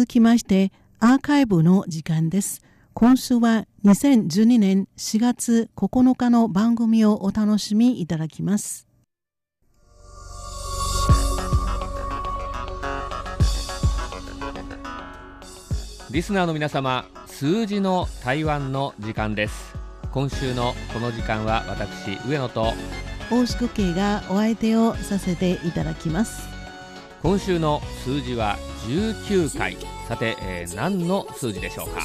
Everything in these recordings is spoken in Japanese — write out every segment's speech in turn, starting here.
続きましてアーカイブの時間です。今週は2012年4月9日の番組をお楽しみいただきます。リスナーの皆様、数字の台湾の時間です。今週のこの時間は私上野と大宿慶がお相手をさせていただきます。今週の数字は19回。さて、えー、何の数字でしょうか？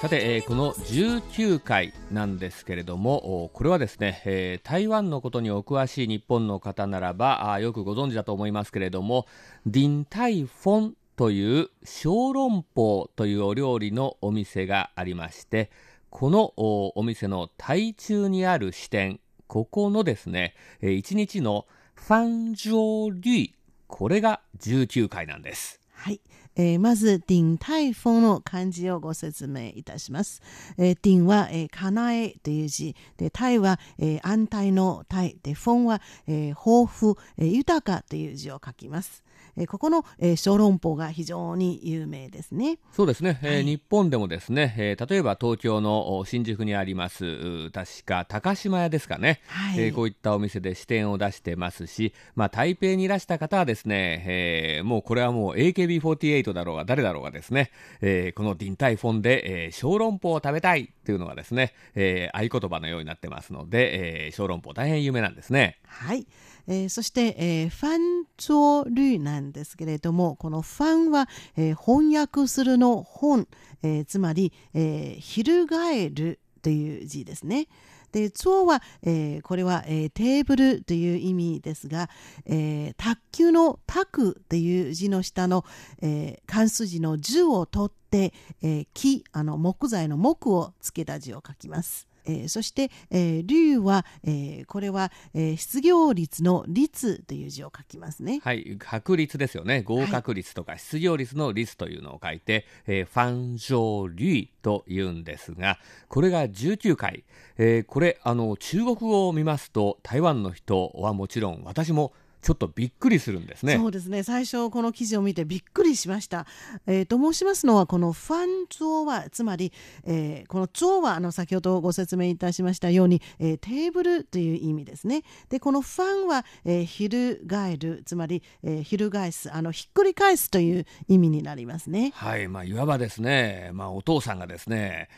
さて、えー、この19回なんですけれどもこれはですね、えー、台湾のことにお詳しい日本の方ならばあよくご存知だと思いますけれどもディンタイフォンという小籠包というお料理のお店がありましてこのお店の台中にある支店、ここのですね、1日の翻桌率、これが19回なんです。はい。えー、まず、ディンタイフォンの漢字をご説明いたします。えー、ディンは、えー、かなえという字。で、泰は、えー、安泰のタイ。で、フォンは、えー、豊富、えー、豊かという字を書きます。えー、ここの、えー、小籠包が非常に有名ですね。そうですね、はい、えー、日本でもですね、えー、例えば東京の新宿にあります確か高島屋ですかね、はい、えー、こういったお店で支店を出してますし、まあ、台北にいらした方はですね、えー、もうこれはもう AKB48 だろうが誰だろうがですね、えー、このディンタイフォンで、えー、小籠包を食べたいっていうのがですね、えー、合言葉のようになってますので、えー、小籠包大変有名なんですね。はい。えー、そして、えー、ファンチョルなんですけれども、このファンは、えー、翻訳するの本、えー、つまり、えー、翻るという字ですね。で、蝶は、えー、これは、えー、テーブルという意味ですが、えー、卓球の卓という字の下の、えー、関数字の10を取って、え、木、あの木材の木をつけた字を書きます。えー、そして、えー、竜は、えー、これは、えー、失業率の率という字を書きますね。はい、確率ですよね。合格率とか失業率の率というのを書いて、はい、えー、ファンジョーリーと言うんですが、これが19回。えー、これ、あの、中国語を見ますと、台湾の人はもちろん、私もちょっとびっくりするんですね。そうですね。最初この記事を見てびっくりしました。えー、と申しますのはこのファン桌はつまり、えー、このゾーはあの先ほどご説明いたしましたように、えー、テーブルという意味ですね。でこのファンは、えー、翻るつまり、えー、翻すあのひっくり返すという意味になりますね。はいまあいわばですねまあお父さんがですね。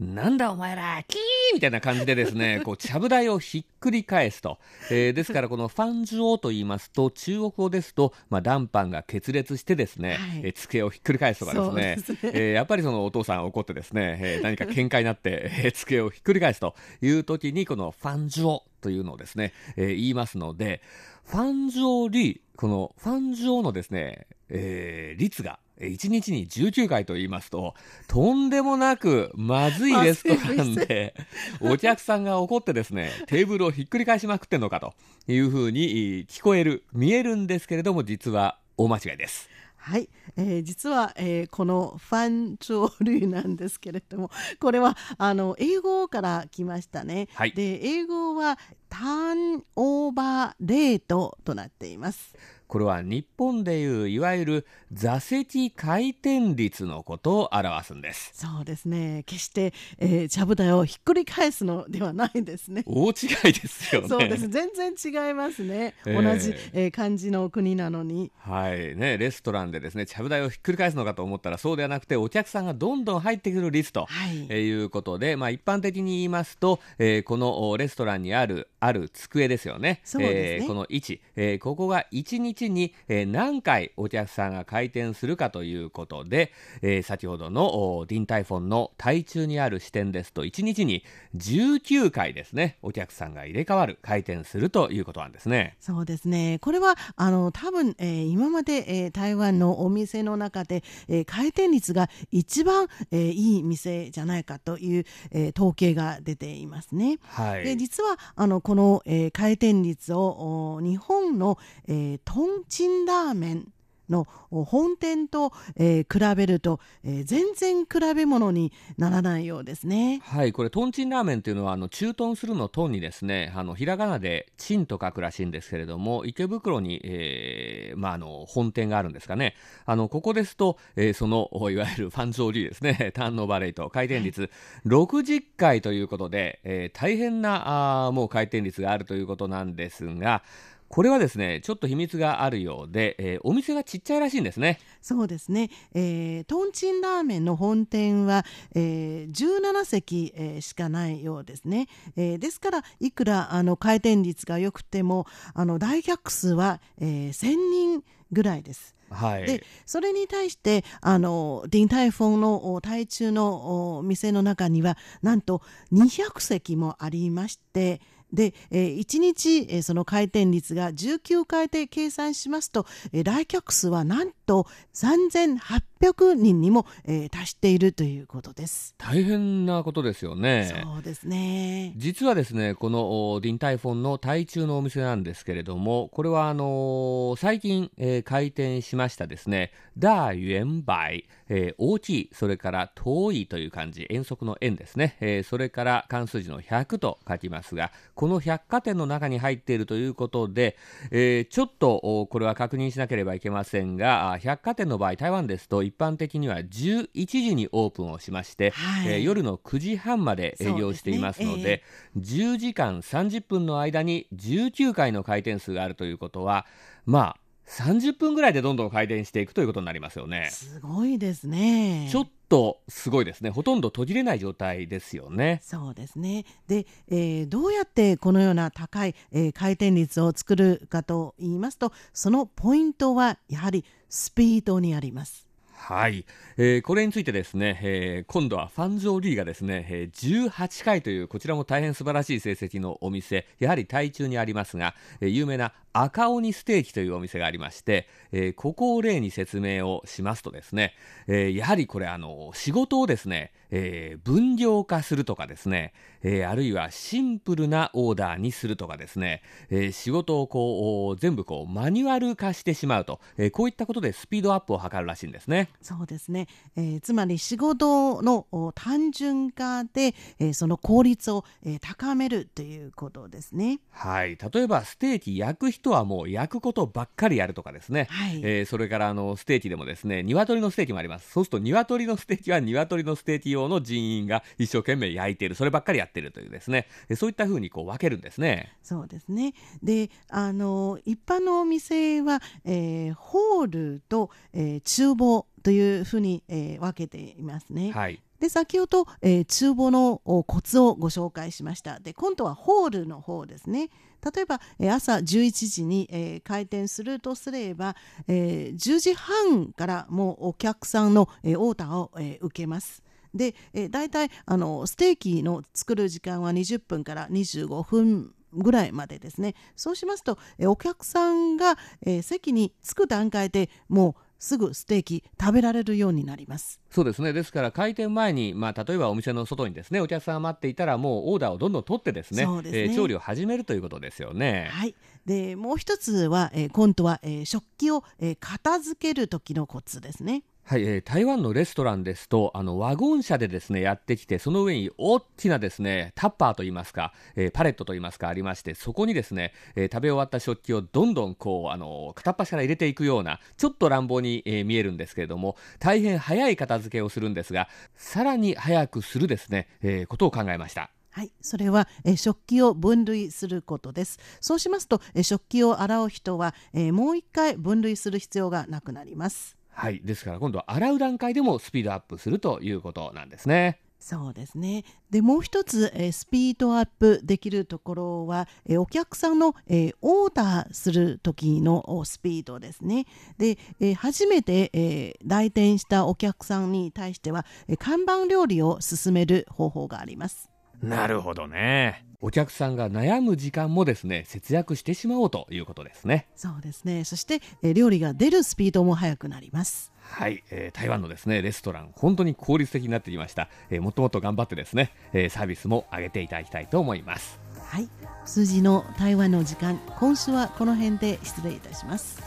なんだお前ら、キーみたいな感じでですね、こう、ちゃぶ台をひっくり返すと。えー、ですから、このファンジュオと言いますと、中国語ですと、まあ、談判が決裂してですね、はい、えー、机をひっくり返すとかですね、すね。えー、やっぱりそのお父さん怒ってですね、えー、何か喧嘩になって、えー、机をひっくり返すという時に、このファンジュオというのをですね、えー、言いますので、ファンジョーリこのファンジョーのですね、えー、率が1日に19回と言いますと、とんでもなくまずいレストランで、お客さんが怒ってですね、テーブルをひっくり返しまくってんのかというふうに聞こえる、見えるんですけれども、実は大間違いです。はい、えー、実は、えー、このファン潮流なんですけれどもこれはあの英語から来ましたね、はい、で英語はターンオーバーレートとなっています。これは日本でいういわゆる座席回転率のことを表すんです。そうですね。決して、えー、ちゃぶ台をひっくり返すのではないですね。大違いですよね。そうです。全然違いますね、えー、同じ、えー、漢字の国なのに。はい。ねレストランでですねちゃぶ台をひっくり返すのかと思ったらそうではなくてお客さんがどんどん入ってくる率と、はい。えー、いうことで、まあ、一般的に言いますと、えー、このレストランにあるある机ですよね。そうですね、えー、この位置、えー、ここが1日日に、え何回お客さんが回転するかということで、え先ほどのディンタイフォンの台中にある支店ですと1日に19回ですねお客さんが入れ替わる回転するということなんですね。そうですね。これはあの多分、えー、今まで、えー、台湾のお店の中で、えー、回転率が一番、えー、いい店じゃないかという、えー、統計が出ていますね、はい、で実はあのこの、えー、回転率を日本の、えー、トンチンラーメンの本店と、えー、比べると、えー、全然比べ物にならないようですね。はい、これトンチンラーメンというのはあの中トンするのトンにですね、あのひらがなでチンと書くらしいんですけれども、池袋に、えー、まああの本店があるんですかね。あのここですと、えー、そのいわゆるファンゾーリーですね、ターンオーバーレイト回転率60回ということで、えー、大変なあもう回転率があるということなんですが。これはですねちょっと秘密があるようで、えー、お店がちっちゃいらしいんですね。そうですね、えー、トンチンラーメンの本店は、えー、17席、えー、しかないようですね、えー、ですからいくらあの回転率が良くてもあの大客数は、えー、1000人ぐらいです。はい、でそれに対してあのディンタイフォンの台中の店の中にはなんと200席もありましてで、えー、1日、えー、その回転率が19回で計算しますと、えー、来客数はなんと3800人にも、えー、達しているということです。大変なことですよね。そうですね。実はですねこのディンタイフォンの台中のお店なんですけれどもこれはあのー、最近、えー、開店しましたですね。ダーユエンバイ、えー、大きいそれから遠いという漢字遠足の円ですね、えー、それから関数字の100と書きますがこの百貨店の中に入っているということで、えー、ちょっとこれは確認しなければいけませんが百貨店の場合台湾ですと一般的には11時にオープンをしまして、はい、えー、夜の9時半まで営業していますのでで、ねえー、10時間30分の間に19回の回転数があるということはまあ30分ぐらいでどんどん回転していくということになりますよね。すごいですね。ちょっとすごいですね。ほとんど途切れない状態ですよね。そうですね。で、えー、どうやってこのような高い、えー、回転率を作るかと言いますと、そのポイントはやはりスピードにあります。はい、えー、これについてですね、えー、今度は翻桌率がですね、えー、18回というこちらも大変素晴らしい成績のお店やはり台中にありますが、えー、有名な赤鬼ステーキというお店がありまして、え、ここを例に説明をしますとですね、え、やはりこれあの仕事をですね、えー、分業化するとかですね、えー、あるいはシンプルなオーダーにするとかですね、えー、仕事をこう全部こうマニュアル化してしまうと、えー、こういったことでスピードアップを図るらしいんですね。そうですね、えー、つまり仕事の単純化で、えー、その効率を、えー、高めるということですね。はい。例えばステーキ焼く人はもう焼くことばっかりやるとかですね、はい、えー、それからあのステーキでもですね鶏のステーキもあります。そうすると鶏のステーキは鶏のステーキ用の人員が一生懸命焼いている。そればっかりやってるというですね。そういったふうにこう分けるんですね。そうですね。であの一般のお店は、えー、ホールと、えー、厨房というふうに、えー、分けていますね。はい。で先ほど、えー、厨房のコツをご紹介しました。で今度はホールの方ですね。例えば、えー、朝11時に、えー、開店するとすれば、えー、10時半からもうお客さんの、えー、オーダーを、えー、受けますで、えー、大体あのステーキの作る時間は20分から25分ぐらいまでですね。そうしますと、えー、お客さんが、えー、席に着く段階でもうすぐステーキ食べられるようになります。そうですね。ですから開店前に、まあ、例えばお店の外にですねお客さんが待っていたらもうオーダーをどんどん取ってですねね、えー、調理を始めるということですよね。はい。でもう一つは、えー、今度は、えー、食器を、えー、片付ける時のコツですね。はい、えー、台湾のレストランですとあのワゴン車でですねやってきてその上に大きなですねタッパーといいますか、えー、パレットといいますかありましてそこにですね、えー、食べ終わった食器をどんどんこうあの片っ端から入れていくようなちょっと乱暴に、えー、見えるんですけれども大変早い片付けをするんですがさらに早くするですね、えー、ことを考えました。はい、それは、え食器を分類することです。そうしますと、え食器を洗う人は、えもう一回分類する必要がなくなります。はい、ですから今度は洗う段階でもスピードアップするということなんですね。そうですね。でもう一つ、えスピードアップできるところは、えお客さんの、えオーダーする時のスピードですね。で、え初めて、え来店したお客さんに対しては、え看板料理を勧める方法があります。なるほどねお客さんが悩む時間もですね節約してしまおうということですね。そうですね。そして、え料理が出るスピードも速くなります。はい、えー、台湾のですねレストラン本当に効率的になってきました、えー、もっともっと頑張ってですね、えー、サービスも上げていただきたいと思います。はい。数字の台湾の時間今週はこの辺で失礼いたします。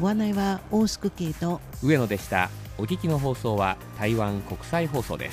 ご案内は大宿慶と。上野でした。お聞きの放送は台湾国際放送です